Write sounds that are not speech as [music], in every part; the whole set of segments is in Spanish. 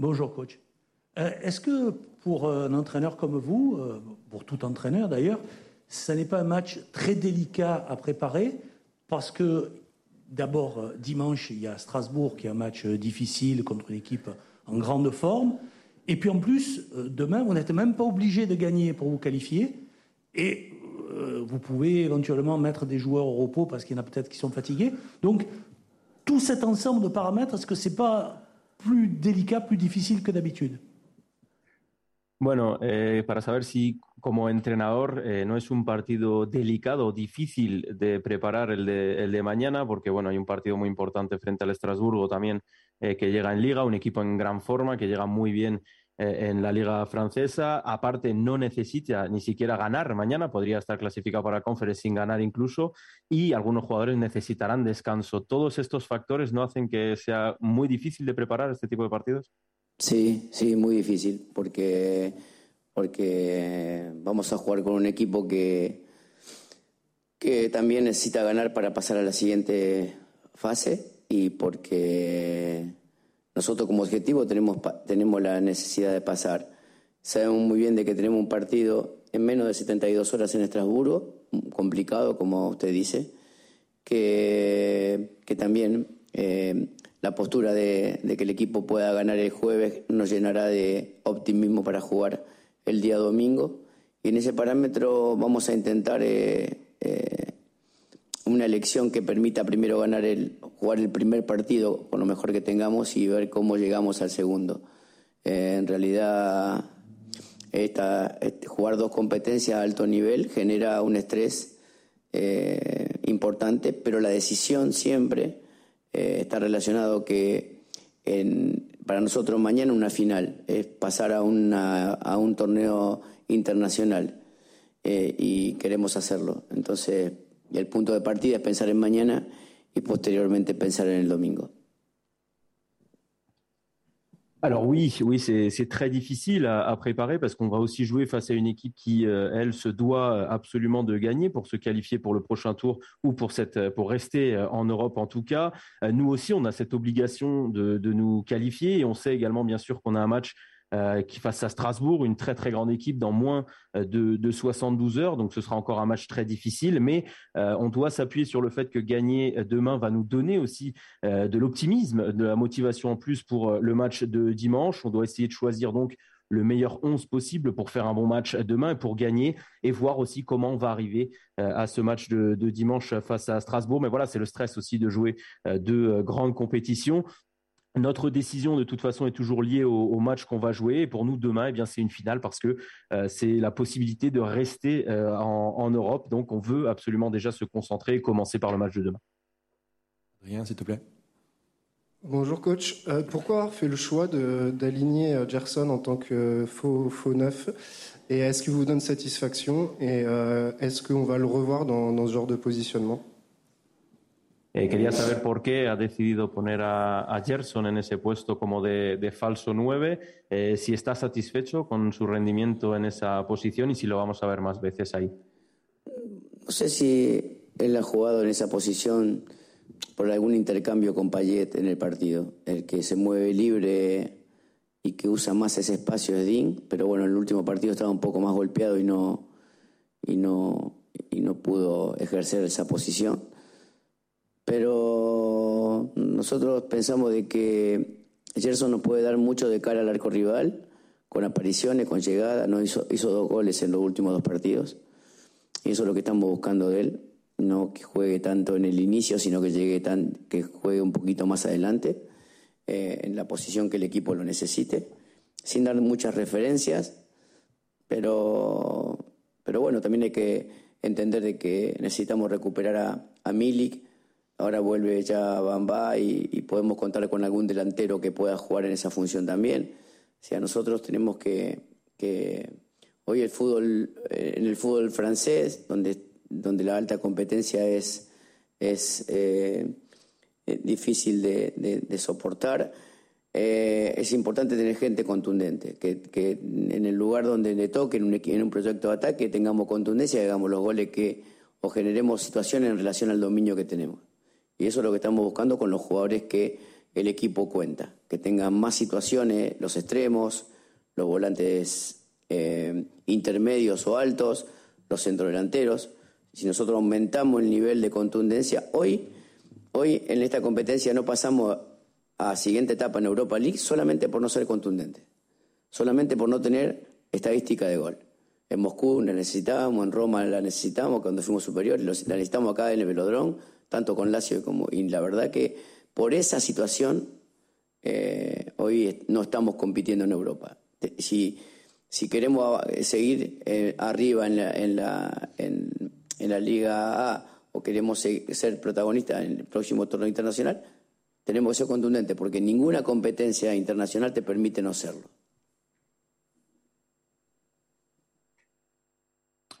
Bonjour coach. Euh, est-ce que pour un entraîneur comme vous, euh, pour tout entraîneur d'ailleurs, ce n'est pas un match très délicat à préparer parce que d'abord euh, dimanche il y a Strasbourg qui est un match difficile contre une équipe en grande forme et puis en plus demain vous n'êtes même pas obligé de gagner pour vous qualifier et vous pouvez éventuellement mettre des joueurs au repos parce qu'il y en a peut-être qui sont fatigués. Donc tout cet ensemble de paramètres, est-ce que c'est pas que Bueno, eh, para saber si como entrenador eh, no es un partido delicado difícil de preparar el de, el de, mañana, porque bueno, hay un partido muy importante frente al Estrasburgo también eh, que llega en liga, un equipo en gran forma, que llega muy bien en la liga francesa. Aparte, no necesita ni siquiera ganar mañana, podría estar clasificado para conference sin ganar incluso, y algunos jugadores necesitarán descanso. ¿Todos estos factores no hacen que sea muy difícil de preparar este tipo de partidos? Sí, sí, muy difícil, porque, porque vamos a jugar con un equipo que, que también necesita ganar para pasar a la siguiente fase y porque nosotros como objetivo tenemos, tenemos la necesidad de pasar. Sabemos muy bien de que tenemos un partido en menos de 72 horas en Estrasburgo, complicado como usted dice, que, que también eh, la postura de, que el equipo pueda ganar el jueves nos llenará de optimismo para jugar el día domingo. Y en ese parámetro vamos a intentar eh, eh, una elección que permita primero ganar el, jugar el primer partido con lo mejor que tengamos y ver cómo llegamos al segundo. Eh, en realidad, esta, este, jugar dos competencias a alto nivel genera un estrés importante, pero la decisión siempre eh, está relacionado que para nosotros mañana una final es pasar a, un torneo internacional eh, y queremos hacerlo. Entonces, el punto de partida es pensar en mañana y posteriormente pensar en el domingo. Alors oui, oui, c'est très difficile à, préparer parce qu'on va aussi jouer face à une équipe qui, euh, elle, se doit absolument de gagner pour se qualifier pour le prochain tour ou pour pour rester euh, en Europe en tout cas. Euh, nous aussi, on a cette obligation de nous qualifier et on sait également bien sûr qu'on a un match euh, qui face à Strasbourg, une très très grande équipe dans moins euh, de, de 72 heures. Donc ce sera encore un match très difficile, mais euh, on doit s'appuyer sur le fait que gagner demain va nous donner aussi de l'optimisme, de la motivation en plus pour le match de dimanche. On doit essayer de choisir donc le meilleur 11 possible pour faire un bon match demain et pour gagner et voir aussi comment on va arriver à ce match de, de dimanche face à Strasbourg. Mais voilà, c'est le stress aussi de jouer deux grandes compétitions. Notre décision, de toute façon, est toujours liée au, match qu'on va jouer. Et pour nous, demain, eh bien, c'est une finale parce que euh, c'est la possibilité de rester euh, en, Europe. Donc, on veut absolument déjà se concentrer et commencer par le match de demain. Rien, s'il te plaît. Bonjour coach. Euh, pourquoi avoir fait le choix d'aligner Gerson en tant que faux, faux neuf? Et est-ce qu'il vous donne satisfaction? Et est-ce qu'on va le revoir dans ce genre de positionnement? Eh, quería saber por qué ha decidido poner a, Gerson en ese puesto como de, falso 9, eh, si está satisfecho con su rendimiento en esa posición y si lo vamos a ver más veces ahí. No sé si él ha jugado en esa posición por algún intercambio con Payet en el partido. El que se mueve libre y que usa más ese espacio es Dean, pero bueno, en el último partido estaba un poco más golpeado y no, y no, y no pudo ejercer esa posición pero nosotros pensamos de que Gerson nos puede dar mucho de cara al arco rival, con apariciones, con llegada, no hizo, hizo dos goles en los últimos dos partidos, y eso es lo que estamos buscando de él, no que juegue tanto en el inicio, sino que llegue tan, que juegue un poquito más adelante, eh, en la posición que el equipo lo necesite, sin dar muchas referencias, pero, pero bueno, también hay que entender de que necesitamos recuperar a, a Milik, Ahora vuelve ya Bamba y, podemos contar con algún delantero que pueda jugar en esa función también. O sea, nosotros tenemos que, que hoy el fútbol, eh, en el fútbol francés, donde, la alta competencia es, es eh, eh, difícil de, soportar, es importante tener gente contundente, que, en el lugar donde le toque, en un, proyecto de ataque, tengamos contundencia hagamos los goles que, o generemos situaciones en relación al dominio que tenemos. Y eso es lo que estamos buscando con los jugadores que, el equipo cuenta, que tengan más situaciones los extremos, los volantes eh, intermedios o altos, los centrodelanteros. Si nosotros aumentamos el nivel de contundencia, hoy, hoy en esta competencia no pasamos a siguiente etapa en Europa League solamente por no ser contundente, solamente por no tener estadística de gol. En Moscú la necesitábamos, en Roma la necesitábamos cuando fuimos superiores, la necesitamos acá en el Velodrón, tanto con Lazio como. Y la verdad que por esa situación eh, hoy no estamos compitiendo en Europa. Si, si queremos seguir eh, arriba en la, en, la, en, la Liga A o queremos ser protagonistas en el próximo torneo internacional, tenemos que ser contundentes, porque ninguna competencia internacional te permite no serlo.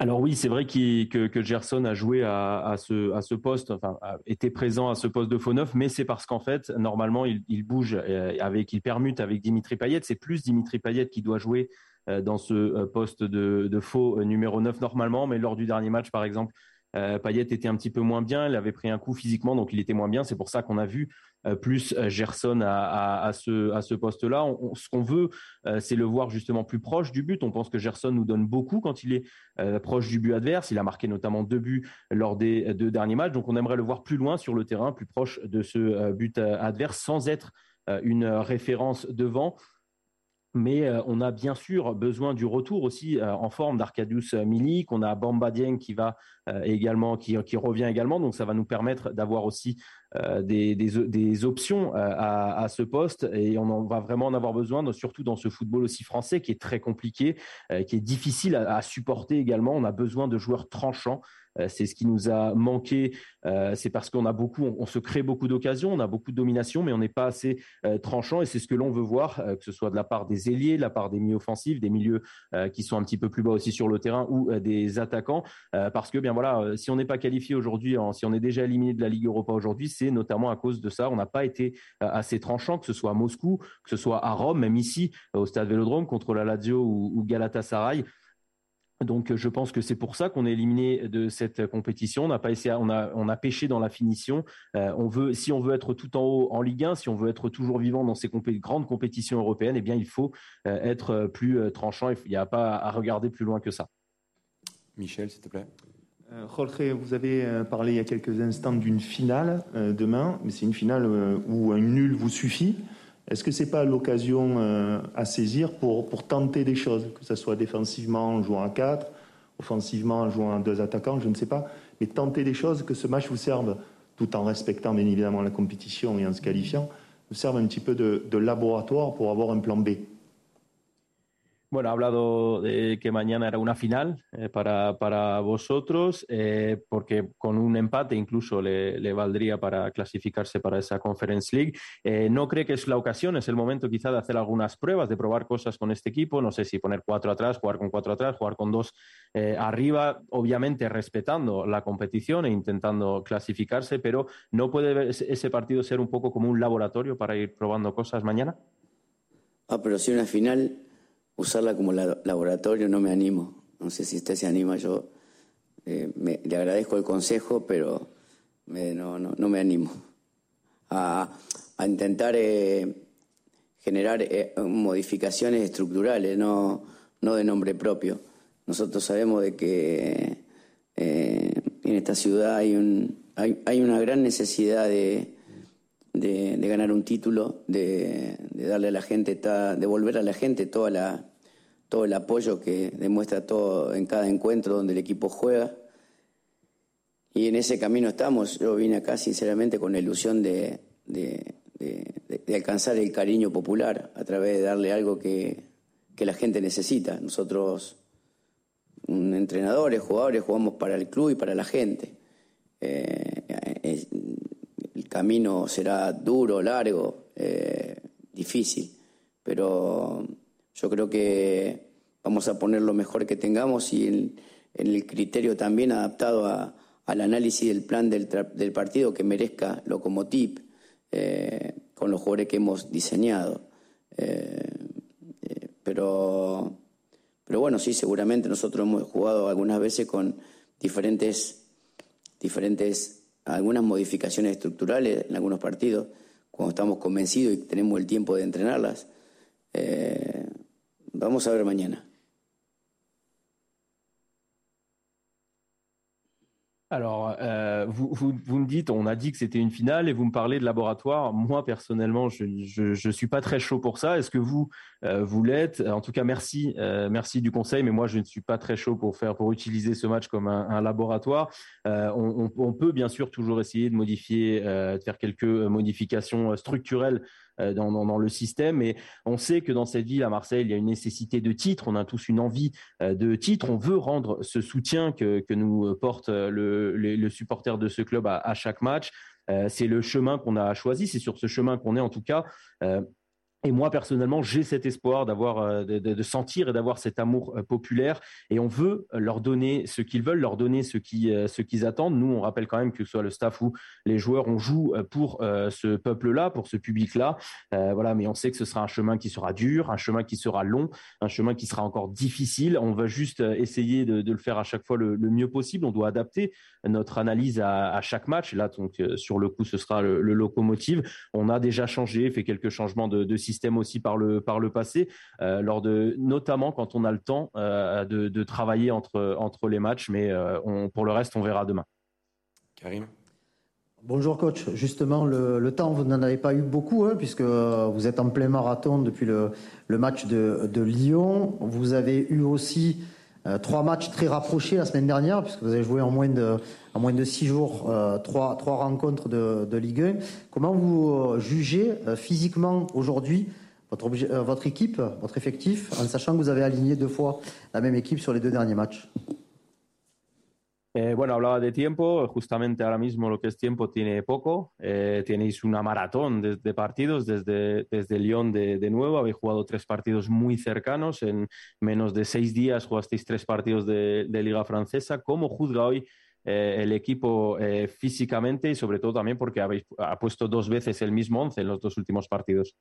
Alors oui, c'est vrai que, Gerson a joué à, ce, poste, enfin, été présent à ce poste de faux neuf, mais c'est parce qu'en fait, normalement, il, bouge euh, avec, il permute avec Dimitri Payet. C'est plus Dimitri Payet qui doit jouer euh, dans ce euh, poste de, de faux numéro 9 normalement, mais lors du dernier match, par exemple, euh, Payet était un petit peu moins bien, il avait pris un coup physiquement, donc il était moins bien. C'est pour ça qu'on a vu euh, plus euh, Gerson à, ce, à ce poste-là. ce qu'on veut, c'est le voir justement plus proche du but. On pense que Gerson nous donne beaucoup quand il est proche du but adverse. Il a marqué notamment deux buts lors des deux derniers matchs, donc on aimerait le voir plus loin sur le terrain, plus proche de ce but adverse, sans être une référence devant. Mais euh, on a bien sûr besoin du retour aussi euh, en forme d'Arcadius Milik. On a Bamba Dieng qui va euh, également, qui, revient également. Donc ça va nous permettre d'avoir aussi des, options à, ce poste. Et on va vraiment en avoir besoin, surtout dans ce football aussi français qui est très compliqué, qui est difficile à supporter également. On a besoin de joueurs tranchants. Euh, c'est ce qui nous a manqué. Euh, c'est parce qu'on a beaucoup, on, se crée beaucoup d'occasions, on a beaucoup de domination, mais on n'est pas assez euh, tranchant. Et c'est ce que l'on veut voir, que ce soit de la part des ailiers, de la part des milieux offensifs, des milieux qui sont un petit peu plus bas aussi sur le terrain ou des attaquants. parce que bien voilà, si on n'est pas qualifié aujourd'hui, si on est déjà éliminé de la Ligue Europa aujourd'hui, c'est notamment à cause de ça. On n'a pas été assez tranchant, que ce soit à Moscou, que ce soit à Rome, même ici au Stade Vélodrome contre la Lazio ou, ou Galatasaray. Donc, je pense que c'est pour ça qu'on est éliminé de cette compétition. On n'a pas essayé, on a, on a pêché dans la finition. Euh, on veut, si on veut être tout en haut en Ligue 1, si on veut être toujours vivant dans ces grandes compétitions européennes, eh bien, il faut euh, être plus euh, tranchant. Il n'y a pas à regarder plus loin que ça. Michel, s'il te plaît. Jorge, vous avez parlé il y a quelques instants d'une finale demain, mais c'est une finale où un nul vous suffit. Est-ce que ce n'est pas l'occasion euh, à saisir pour, tenter des choses, que ce soit défensivement en jouant à 4, offensivement en jouant à deux attaquants, je ne sais pas, mais tenter des choses, que ce match vous serve, tout en respectant bien évidemment la compétition et en se qualifiant, vous serve un petit peu de laboratoire pour avoir un plan B Bueno, ha hablado de que mañana era una final eh, para, para, vosotros, eh, porque con un empate incluso le, valdría para clasificarse para esa Conference League. Eh, ¿No cree que es la ocasión, es el momento quizá de hacer algunas pruebas, de probar cosas con este equipo? No sé si poner cuatro atrás, jugar con cuatro atrás, jugar con dos arriba, obviamente respetando la competición e intentando clasificarse, pero ¿no puede ese partido ser un poco como un laboratorio para ir probando cosas mañana? Ah, pero si una final usarla como laboratorio no me animo. No sé si usted se anima, yo eh, le agradezco el consejo, pero no, no, me animo a, intentar eh, generar eh, modificaciones estructurales, no, no de nombre propio. Nosotros sabemos de que en esta ciudad hay, un, hay, una gran necesidad de, de, ganar un título, de, darle a la gente, de volver a la gente toda la, todo el apoyo que demuestra todo en cada encuentro donde el equipo juega. Y en ese camino estamos. Yo vine acá sinceramente con la ilusión de, alcanzar el cariño popular a través de darle algo que, la gente necesita. Nosotros, entrenadores, jugadores, jugamos para el club y para la gente. Eh, el camino será duro, largo, eh, difícil, pero yo creo que vamos a poner lo mejor que tengamos y en, el criterio también adaptado al análisis del plan del, partido que merezca Locomotiv eh, con los jugadores que hemos diseñado. Eh, eh, pero, pero bueno, sí, seguramente nosotros hemos jugado algunas veces con diferentes, diferentes algunas modificaciones estructurales en algunos partidos, cuando estamos convencidos y tenemos el tiempo de entrenarlas. Eh, vamos a ver mañana. Alors, euh, vous, vous, vous, me dites, on a dit que c'était une finale et vous me parlez de laboratoire. Moi, personnellement, je ne suis pas très chaud pour ça. Est-ce que vous, euh, l'êtes? En tout cas, merci, euh, merci du conseil, mais moi, je ne suis pas très chaud pour faire, pour utiliser ce match comme un, laboratoire. Euh, on, on, peut bien sûr toujours essayer de modifier, de faire quelques modifications structurelles dans, dans, le système. Mais on sait que dans cette ville, à Marseille, il y a une nécessité de titre. On a tous une envie euh, de titre. On veut rendre ce soutien que, nous porte le, le, supporter de ce club à, chaque match. Euh, c'est le chemin qu'on a choisi. C'est sur ce chemin qu'on est en tout cas. Et moi, personnellement, j'ai cet espoir d'avoir, euh, de, sentir et d'avoir cet amour euh, populaire. Et on veut leur donner ce qu'ils veulent, leur donner ce qu'ils, euh, ce qu'ils attendent. Nous, on rappelle quand même que ce soit le staff ou les joueurs, on joue pour ce peuple-là, pour ce public-là. voilà, mais on sait que ce sera un chemin qui sera dur, un chemin qui sera long, un chemin qui sera encore difficile. On va juste essayer de, le faire à chaque fois le, mieux possible. On doit adapter notre analyse à, à chaque match. Là, donc, sur le coup, ce sera le, le locomotive. On a déjà changé, fait quelques changements de, de système aussi par le, par le passé, euh, lors de, notamment quand on a le temps euh, de, de, travailler entre, entre les matchs. Mais euh, on, pour le reste, on verra demain. Karim? Bonjour coach, justement le, le temps vous n'en avez pas eu beaucoup hein, puisque vous êtes en plein marathon depuis le, le match de, de, Lyon. Vous avez eu aussi euh, trois matchs très rapprochés la semaine dernière puisque vous avez joué en moins de, en de six jours euh, trois, trois rencontres de, de, Ligue 1. Comment vous euh, jugez physiquement aujourd'hui votre, votre équipe, votre effectif, en sachant que vous avez aligné deux fois la même équipe sur les deux derniers matchs? Eh, bueno, hablaba de tiempo, justamente ahora mismo lo que es tiempo tiene poco, eh, tenéis una maratón de, partidos desde, desde Lyon de, nuevo, habéis jugado tres partidos muy cercanos, en menos de seis días jugasteis tres partidos de, Liga Francesa, ¿cómo juzga hoy eh, el equipo físicamente y sobre todo también porque habéis ha puesto dos veces el mismo once en los dos últimos partidos?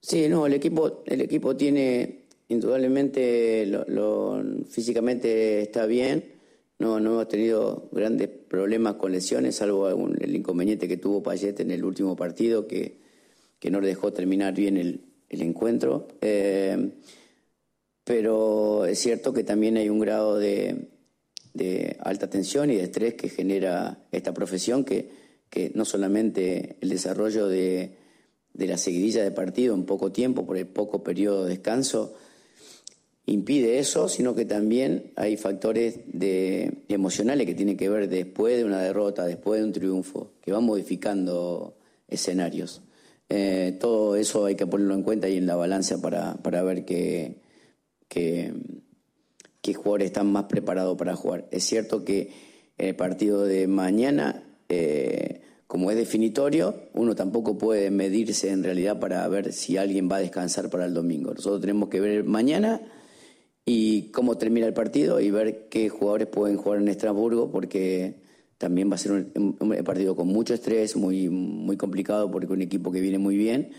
Sí, no, el equipo, el equipo tiene indudablemente lo, lo, físicamente está bien no, no hemos tenido grandes problemas con lesiones, salvo el inconveniente que tuvo Payet en el último partido, que, que no le dejó terminar bien el, el encuentro. Eh, pero es cierto que también hay un grado de, de, alta tensión y de estrés que genera esta profesión, que, que no solamente el desarrollo de, de la seguidilla de partido en poco tiempo, por el poco periodo de descanso, impide eso, sino que también hay factores de, emocionales que tienen que ver después de una derrota, después de un triunfo, que van modificando escenarios. Eh, todo eso hay que ponerlo en cuenta y en la balanza para, para ver qué, qué, qué, jugadores están más preparados para jugar. Es cierto que el partido de mañana, eh, como es definitorio, uno tampoco puede medirse en realidad para ver si alguien va a descansar para el domingo. Nosotros tenemos que ver mañana y cómo termina el partido y ver qué jugadores pueden jugar en Estrasburgo, porque también va a ser un, un, partido con mucho estrés, muy, muy complicado, porque un equipo que viene muy bien.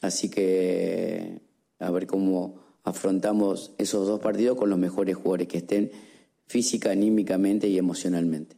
Así que a ver cómo afrontamos esos dos partidos con los mejores jugadores que estén física, anímicamente y emocionalmente.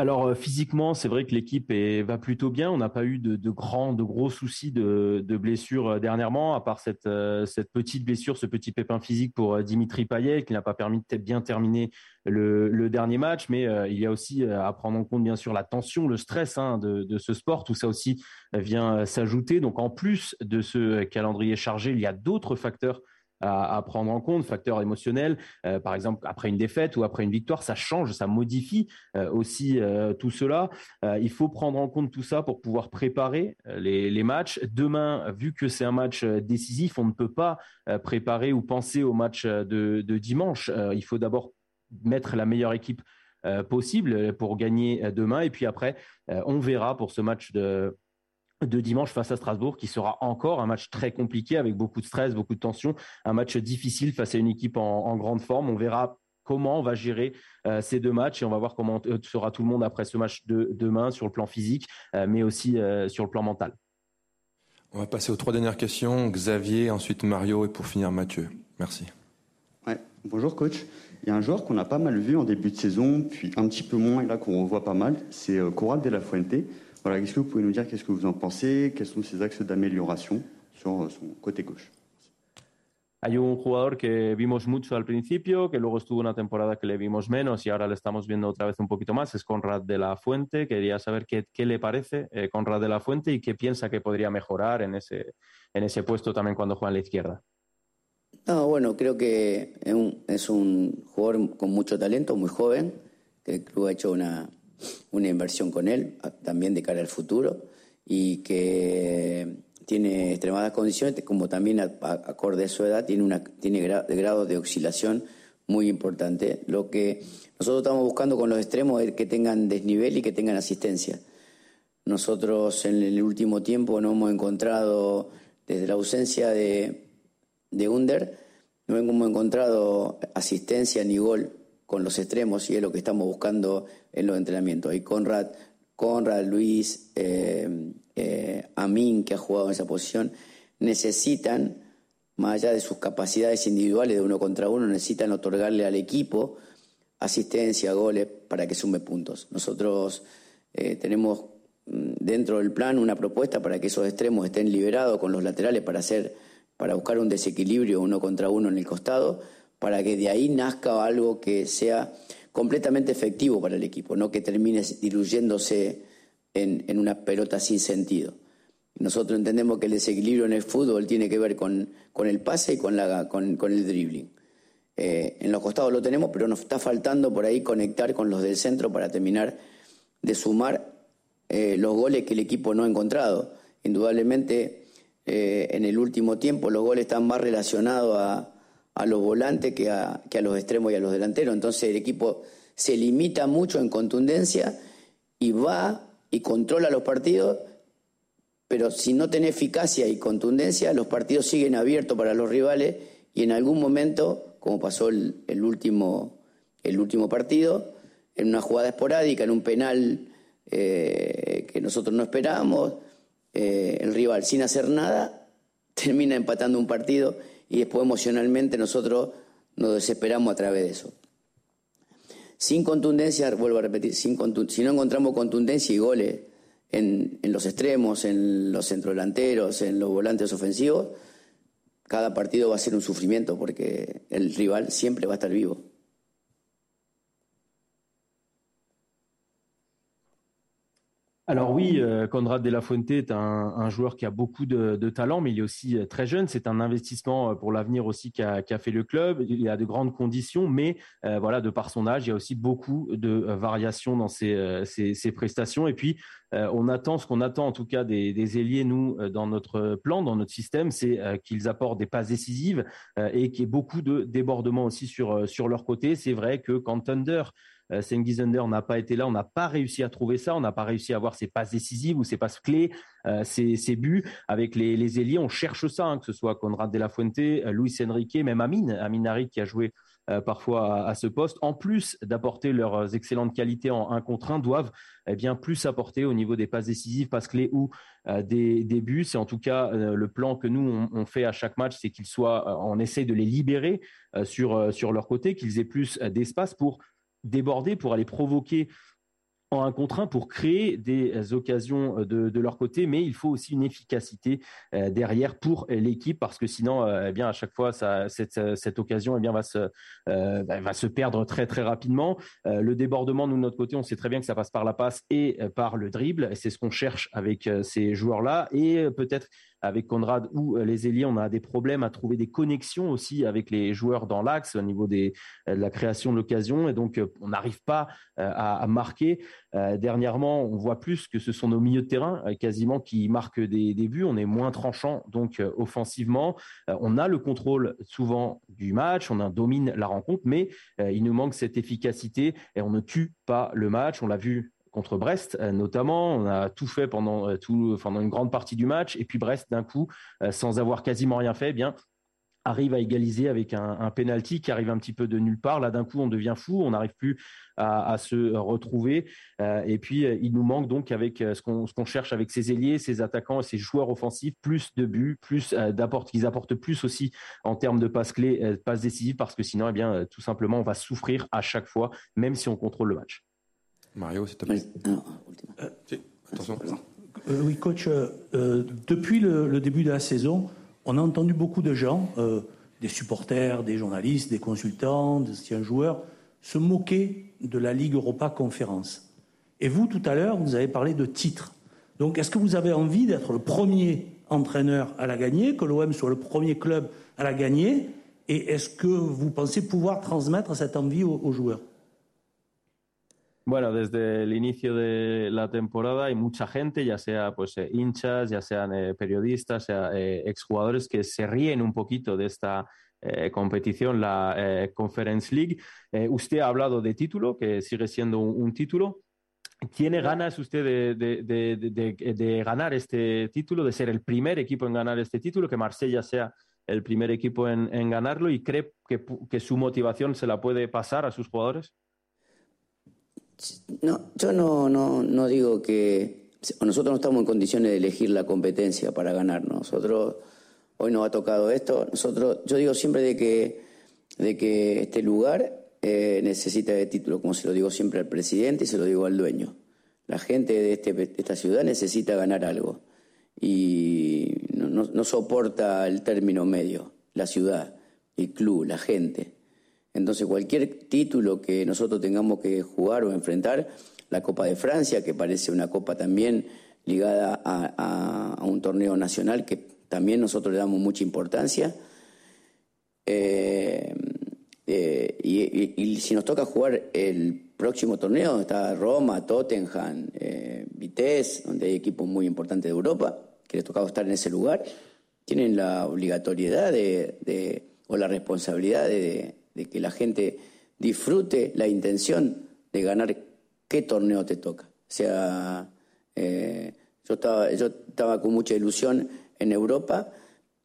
Alors euh, physiquement, c'est vrai que l'équipe va plutôt bien. On n'a pas eu de, grands, de gros soucis de, blessures euh, dernièrement, à part cette, euh, cette, petite blessure, ce petit pépin physique pour Dimitri Payet, qui n'a pas permis de bien terminer le, dernier match. Mais il y a aussi à prendre en compte, bien sûr, la tension, le stress hein, de, de, ce sport. Tout ça aussi vient s'ajouter. Donc en plus de ce calendrier chargé, il y a d'autres facteurs à, prendre en compte, facteurs émotionnels, euh, par exemple après une défaite ou après une victoire, ça change, ça modifie euh, aussi euh, tout cela. Il faut prendre en compte tout ça pour pouvoir préparer les, matchs. Demain, vu que c'est un match décisif, on ne peut pas préparer ou penser au match de dimanche. il faut d'abord mettre la meilleure équipe possible pour gagner demain et puis après, on verra pour ce match de de dimanche face à Strasbourg, qui sera encore un match très compliqué avec beaucoup de stress, beaucoup de tension, un match difficile face à une équipe en, en grande forme. On verra comment on va gérer euh, ces deux matchs et on va voir comment euh, sera tout le monde après ce match de demain sur le plan physique, euh, mais aussi euh, sur le plan mental. On va passer aux trois dernières questions. Xavier, ensuite Mario et pour finir Mathieu. Merci. Ouais. Bonjour coach. Il y a un joueur qu'on a pas mal vu en début de saison, puis un petit peu moins, et là qu'on revoit pas mal, c'est Coral de la Fuente. Voilà, est-ce que vous pouvez nous dire qu'est-ce que vous en pensez Quels sont ses axes d'amélioration sur son côté gauche Hay un jugador que vimos mucho al principio, que luego estuvo una temporada que le vimos menos y ahora le estamos viendo otra vez un poquito más, es Conrad de la Fuente. Quería saber qué, qué le parece eh, Conrad de la Fuente y qué piensa que podría mejorar en ese, en ese puesto también cuando juega en la izquierda. No, bueno, creo que es un, es un jugador con mucho talento, muy joven, que el club ha hecho una, una inversión con él, también de cara al futuro, y que tiene extremadas condiciones, como también acorde a su edad, tiene, una, tiene grado de oscilación muy importante. Lo que nosotros estamos buscando con los extremos es que tengan desnivel y que tengan asistencia. Nosotros en el último tiempo no hemos encontrado, desde la ausencia de, de Under, no hemos encontrado asistencia ni gol con los extremos y es lo que estamos buscando en los entrenamientos. Hay Conrad, Conrad, Luis, eh, eh, Amin, que ha jugado en esa posición, necesitan, más allá de sus capacidades individuales de uno contra uno, necesitan otorgarle al equipo asistencia, goles, para que sume puntos. Nosotros eh, tenemos mm, dentro del plan una propuesta para que esos extremos estén liberados con los laterales para hacer, para buscar un desequilibrio uno contra uno en el costado, para que de ahí nazca algo que sea completamente efectivo para el equipo, no que termine diluyéndose en, una pelota sin sentido. Nosotros entendemos que el desequilibrio en el fútbol tiene que ver con, con el pase y con, la, con, el dribbling. Eh, en los costados lo tenemos, pero nos está faltando por ahí conectar con los del centro para terminar de sumar eh, los goles que el equipo no ha encontrado. Indudablemente, eh, en el último tiempo los goles están más relacionados a, a los volantes que a, que a los extremos y a los delanteros. Entonces el equipo se limita mucho en contundencia y va y controla los partidos, pero si no tiene eficacia y contundencia, los partidos siguen abiertos para los rivales y en algún momento, como pasó el, último, el último partido, en una jugada esporádica, en un penal eh, que nosotros no esperábamos, eh, el rival sin hacer nada [laughs] termina empatando un partido y después emocionalmente nosotros nos desesperamos a través de eso. Sin contundencia, vuelvo a repetir, sin si no encontramos contundencia y goles en, en los extremos, en los centrodelanteros, en los volantes ofensivos, cada partido va a ser un sufrimiento porque el rival siempre va a estar vivo. Alors oui, euh, Conrad de la Fuente est un, joueur qui a beaucoup de, talent, mais il est aussi euh, très jeune. C'est un investissement euh, pour l'avenir aussi qu'a fait le club. Il a de grandes conditions, mais voilà, de par son âge, il y a aussi beaucoup de variations dans ses, prestations. Et puis, on attend ce qu'on attend en tout cas des, des ailiers, nous, dans notre plan, dans notre système, c'est qu'ils apportent des passes décisives et qu'il y ait beaucoup de débordements aussi sur, sur leur côté. C'est vrai que quand Thunder euh, Sengizunder n'a pas été là, on n'a pas réussi à trouver ça, on n'a pas réussi à avoir ses passes décisives ou ses passes clés, euh, ses, buts avec les, les ailiers. On cherche ça, hein, que ce soit Conrad de la Fuente, euh, Luis Enrique, même Amin, Amin Harit qui a joué parfois à, ce poste, en plus d'apporter leurs excellentes qualités en un contre un, doivent eh bien plus apporter au niveau des passes décisives, passes clés ou des, buts. C'est en tout cas le plan que nous on, fait à chaque match, c'est qu'ils soient, on essaie de les libérer sur sur leur côté, qu'ils aient plus d'espace pour déborder, pour aller provoquer en un contre un pour créer des occasions de, leur côté, mais il faut aussi une efficacité euh, derrière pour l'équipe parce que sinon, euh, eh bien à chaque fois, cette, occasion eh bien va se euh, va se perdre très très rapidement. le débordement, nous de notre côté, on sait très bien que ça passe par la passe et par le dribble. C'est ce qu'on cherche avec ces joueurs-là et peut-être avec Conrad ou euh, les ailiers, on a des problèmes à trouver des connexions aussi avec les joueurs dans l'axe au niveau des, euh, de la création de l'occasion. Et donc, euh, on n'arrive pas à, marquer. dernièrement, on voit plus que ce sont nos milieux de terrain quasiment qui marquent des, des buts. On est moins tranchant donc offensivement. on a le contrôle souvent du match, on domine la rencontre, mais il nous manque cette efficacité et on ne tue pas le match. On l'a vu contre Brest euh, notamment. On a tout fait pendant, euh, pendant une grande partie du match. Et puis Brest, d'un coup, euh, sans avoir quasiment rien fait, eh arrive à égaliser avec un, un penalty qui arrive un petit peu de nulle part. Là, d'un coup, on devient fou, on n'arrive plus à, se retrouver. Euh, et puis, euh, il nous manque donc avec euh, ce qu'on cherche avec ces ailiers, ces attaquants, ces joueurs offensifs, plus de buts, plus d'apports, qu'ils apportent plus aussi en termes de passes clés, passes décisives, parce que sinon, eh bien, tout simplement, on va souffrir à chaque fois, même si on contrôle le match. Mario, s'il te plaît. attention. oui, coach, depuis le, début de la saison, on a entendu beaucoup de gens, des supporters, des journalistes, des consultants, des anciens joueurs, se moquer de la Ligue Europa Conférence. Et vous, tout à l'heure, vous avez parlé de titre. Donc, est-ce que vous avez envie d'être le premier entraîneur à la gagner, que l'OM soit le premier club à la gagner? Et est-ce que vous pensez pouvoir transmettre cette envie aux, joueurs? Bueno, desde el inicio de la temporada hay mucha gente, ya sea pues eh, hinchas, ya sean eh, periodistas, sea eh, exjugadores que se ríen un poquito de esta competición, la Conference League. Usted ha hablado de título, que sigue siendo un, título. ¿Tiene ganas usted de, ganar este título, de ser el primer equipo en ganar este título, que Marsella sea el primer equipo en, ganarlo y cree que, su motivación se la puede pasar a sus jugadores? No, yo no, no, no digo que nosotros no estamos en condiciones de elegir la competencia para ganar. Nosotros hoy nos ha tocado esto. Nosotros, yo digo siempre de que, de que este lugar eh, necesita de título, como se lo digo siempre al presidente y se lo digo al dueño. La gente de, este, esta ciudad necesita ganar algo y no, soporta el término medio, la ciudad, el club, la gente. Entonces cualquier título que nosotros tengamos que jugar o enfrentar, la Copa de Francia, que parece una copa también ligada a un torneo nacional que también nosotros le damos mucha importancia. Eh, eh, y, si nos toca jugar el próximo torneo, está Roma, Tottenham, eh, Vitesse, donde hay equipos muy importantes de Europa, que les tocado estar en ese lugar, tienen la obligatoriedad de, o la responsabilidad de, que la gente disfrute la intención de ganar qué torneo te toca. O sea, yo, estaba, yo estaba con mucha ilusión en Europa,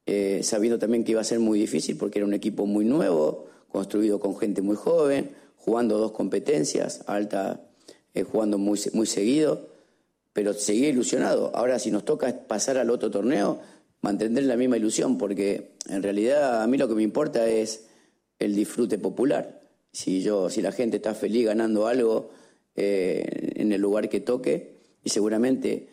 eh, sabiendo también que iba a ser muy difícil porque era un equipo muy nuevo, construido con gente muy joven, jugando dos competencias, alta, eh, jugando muy, muy seguido, pero seguía ilusionado. Ahora si nos toca pasar al otro torneo, mantener la misma ilusión, porque en realidad a mí lo que me importa es el disfrute popular. Si, yo, si la gente está feliz ganando algo eh, en el lugar que toque, y seguramente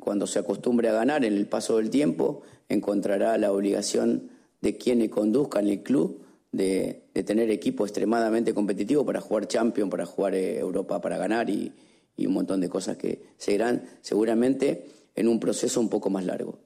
cuando se acostumbre a ganar en el paso del tiempo, encontrará la obligación de quienes conduzcan el club de, tener equipo extremadamente competitivo para jugar Champions, para jugar eh, Europa, para ganar y, y un montón de cosas que se irán seguramente en un proceso un poco más largo.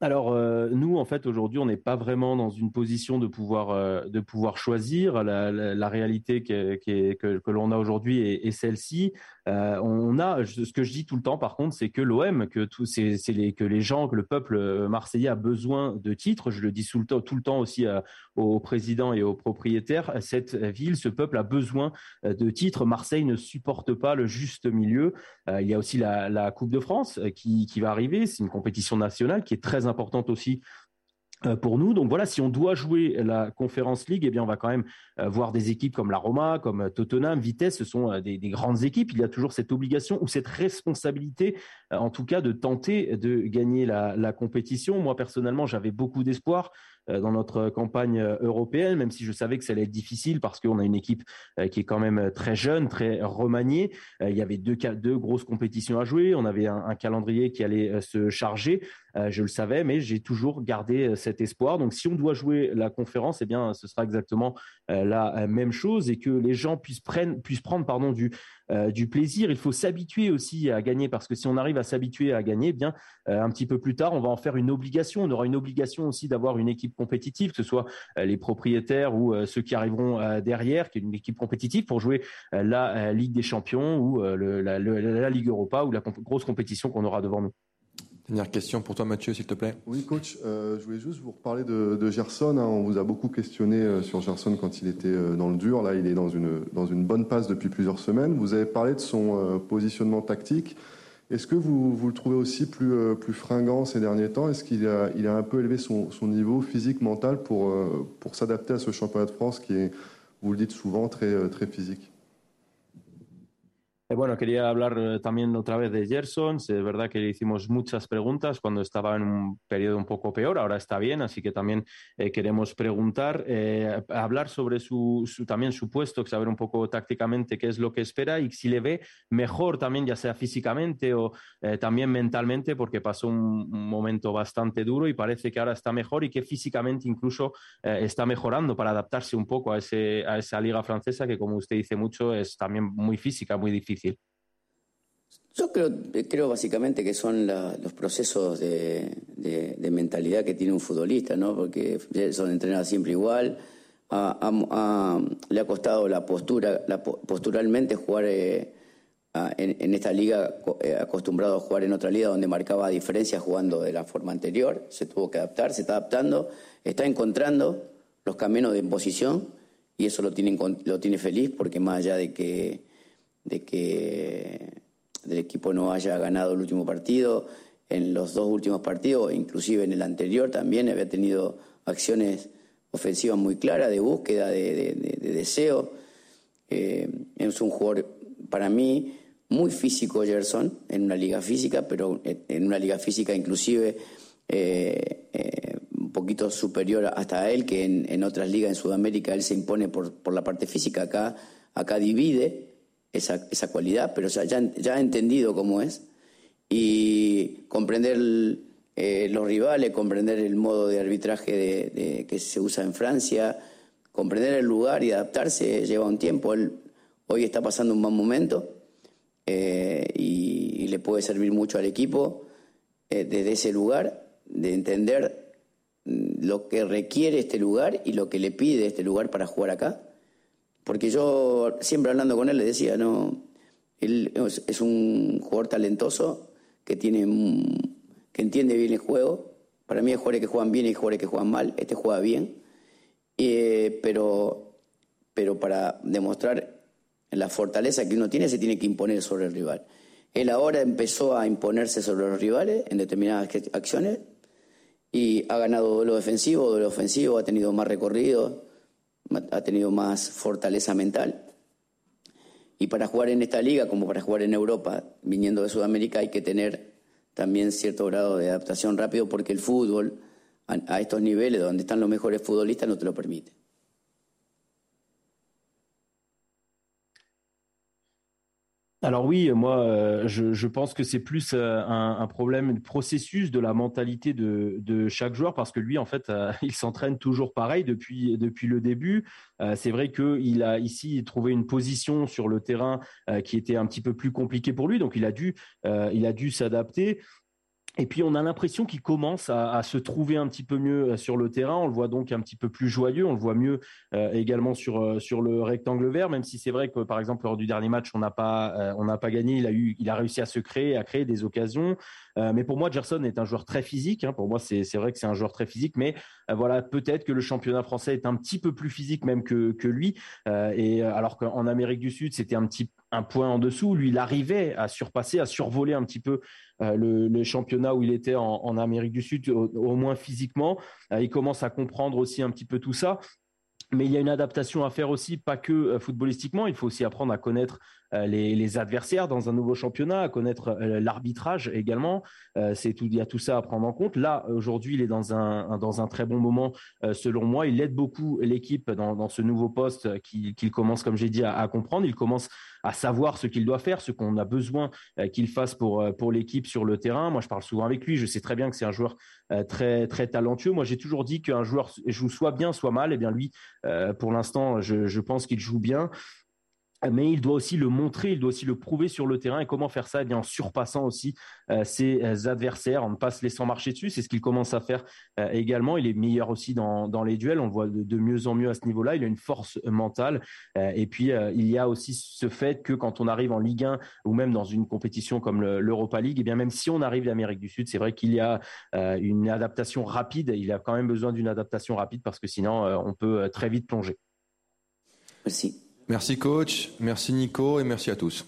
Alors euh, nous en fait aujourd'hui on n'est pas vraiment dans une position de pouvoir euh, de pouvoir choisir. La, la, réalité que, que l'on a aujourd'hui est, celle-ci euh, on a ce que je dis tout le temps par contre c'est que l'OM que tout c'est les que les gens que le peuple marseillais a besoin de titres. Je le dis tout le temps tout le temps aussi aux présidents et aux propriétaires. Cette ville ce peuple a besoin de titres. Marseille ne supporte pas le juste milieu. Il y a aussi la, la Coupe de France qui, qui va arriver. C'est une compétition nationale qui est très importante aussi euh, pour nous. Donc voilà, si on doit jouer la Conference League, eh bien on va quand même euh, voir des équipes comme la Roma, comme Tottenham, Vitesse, ce sont des, grandes équipes. Il y a toujours cette obligation ou cette responsabilité, euh, en tout cas, de tenter de gagner la, compétition. Moi personnellement, j'avais beaucoup d'espoir euh, dans notre campagne euh, européenne, même si je savais que ça allait être difficile parce qu'on a une équipe euh, qui est quand même très jeune, très remaniée. Il y avait deux, deux grosses compétitions à jouer, on avait un, calendrier qui allait se charger. Je le savais, mais j'ai toujours gardé cet espoir. Donc, si on doit jouer la conférence, eh bien, ce sera exactement la même chose et que les gens puissent, prennent, puissent prendre euh, du plaisir. Il faut s'habituer aussi à gagner parce que si on arrive à s'habituer à gagner, eh bien euh, un petit peu plus tard, on va en faire une obligation. On aura une obligation aussi d'avoir une équipe compétitive, que ce soit euh, les propriétaires ou ceux qui arriveront derrière, qui est une équipe compétitive pour jouer la Ligue des Champions ou la, Ligue Europa ou la grosse compétition qu'on aura devant nous. Dernière question pour toi, Mathieu, s'il te plaît. Oui, coach, euh, je voulais juste vous reparler de, Gerson. Hein. On vous a beaucoup questionné euh, sur Gerson quand il était euh, dans le dur. Là, il est dans une, dans une bonne passe depuis plusieurs semaines. Vous avez parlé de son positionnement tactique. Est-ce que vous, vous, le trouvez aussi plus, plus fringant ces derniers temps? Est-ce qu'il a, il a un peu élevé son, son niveau physique, mental pour, pour s'adapter à ce championnat de France qui est, vous le dites souvent, très, très physique? Eh, bueno, quería hablar eh, también otra vez de Gerson. Es verdad que le hicimos muchas preguntas cuando estaba en un periodo un poco peor. Ahora está bien, así que también eh, queremos preguntar, hablar sobre su, también su puesto, saber un poco tácticamente qué es lo que espera y si le ve mejor también, ya sea físicamente o también mentalmente, porque pasó un, momento bastante duro y parece que ahora está mejor y que físicamente incluso está mejorando para adaptarse un poco a, ese, a esa liga francesa que, como usted dice mucho, es también muy física, muy difícil. Yo creo, creo básicamente que son los procesos de, mentalidad que tiene un futbolista, ¿no? Porque son entrenados siempre igual. le ha costado la postura, la, posturalmente jugar eh, en, esta liga, eh, acostumbrado a jugar en otra liga donde marcaba diferencias jugando de la forma anterior. Se tuvo que adaptar, se está adaptando, está encontrando los caminos de posición y eso lo tiene, lo tiene feliz porque más allá de que de que el equipo no haya ganado el último partido. En los dos últimos partidos, inclusive en el anterior también había tenido acciones ofensivas muy claras, de búsqueda, de, deseo. Eh, es un jugador, para mí, muy físico Gerson, en una liga física, pero en una liga física inclusive eh, eh, un poquito superior hasta a él, que en, otras ligas en Sudamérica él se impone por, por la parte física, acá, acá divide esa, esa cualidad, pero ya, ya ha entendido cómo es y comprender eh, los rivales, comprender el modo de arbitraje de, que se usa en Francia, comprender el lugar y adaptarse lleva un tiempo. Él hoy está pasando un buen momento eh, y, le puede servir mucho al equipo eh, desde ese lugar, de entender mm, lo que requiere este lugar y lo que le pide este lugar para jugar acá porque yo siempre hablando con él le decía, no, él es un jugador talentoso que tiene que entiende bien el juego. Para mí hay jugadores que juegan bien y jugadores que juegan mal. Este juega bien. Eh, pero, pero para demostrar la fortaleza que uno tiene, se tiene que imponer sobre el rival. Él ahora empezó a imponerse sobre los rivales en determinadas acciones y ha ganado duelo defensivo, duelo ofensivo, ha tenido más recorrido, ha tenido más fortaleza mental. Y para jugar en esta liga, como para jugar en Europa, viniendo de Sudamérica, hay que tener también cierto grado de adaptación rápido porque el fútbol a, estos niveles donde están los mejores futbolistas no te lo permite. Alors oui, moi, euh, je, pense que c'est plus euh, un, problème, un processus de la mentalité de, chaque joueur, parce que lui, en fait, euh, [laughs] il s'entraîne toujours pareil depuis, depuis le début. c'est vrai qu'il a ici trouvé une position sur le terrain qui était un petit peu plus compliquée pour lui, donc il a dû, il a dû s'adapter. Et puis on a l'impression qu'il commence à, se trouver un petit peu mieux euh, sur le terrain. On le voit donc un petit peu plus joyeux. On le voit mieux euh, également sur euh, sur le rectangle vert. Même si c'est vrai que par exemple lors du dernier match on n'a pas on n'a pas gagné. Il a eu il a réussi à se créer à créer des occasions. mais pour moi Gerson est un joueur très physique. Hein. Pour moi c'est c'est vrai que c'est un joueur très physique. Mais voilà peut-être que le championnat français est un petit peu plus physique même que que lui. et alors qu'en Amérique du Sud c'était un petit un point en dessous. Lui il arrivait à surpasser à survoler un petit peu euh, le, championnat où il était en, Amérique du Sud, au, moins physiquement. Euh, il commence à comprendre aussi un petit peu tout ça. Mais il y a une adaptation à faire aussi, pas que euh, footballistiquement. Il faut aussi apprendre à connaître euh, les, adversaires dans un nouveau championnat, à connaître euh, l'arbitrage également. Euh, c'est tout, il y a tout ça à prendre en compte. Là, aujourd'hui, il est dans un, dans un très bon moment, selon moi. Il aide beaucoup l'équipe dans, ce nouveau poste qu'il commence, comme j'ai dit, à, comprendre. Il commence à savoir ce qu'il doit faire, ce qu'on a besoin qu'il fasse pour, pour l'équipe sur le terrain. Moi, je parle souvent avec lui. Je sais très bien que c'est un joueur très, très talentueux. Moi, j'ai toujours dit qu'un joueur joue soit bien, soit mal. Et eh bien, lui, pour l'instant, je pense qu'il joue bien mais il doit aussi le montrer, il doit aussi le prouver sur le terrain. Et comment faire ça? Eh bien, En surpassant aussi euh, ses euh, adversaires, en ne pas se laissant marcher dessus. C'est ce qu'il commence à faire euh, également. Il est meilleur aussi dans, dans les duels. On voit de, mieux en mieux à ce niveau-là. Il a une force mentale. et puis, il y a aussi ce fait que quand on arrive en Ligue 1 ou même dans une compétition comme l'Europa League, eh bien même si on arrive d'Amérique du Sud, c'est vrai qu'il y a une adaptation rapide. Il a quand même besoin d'une adaptation rapide parce que sinon, on peut très vite plonger. Merci. Merci coach, merci Nico et merci à tous.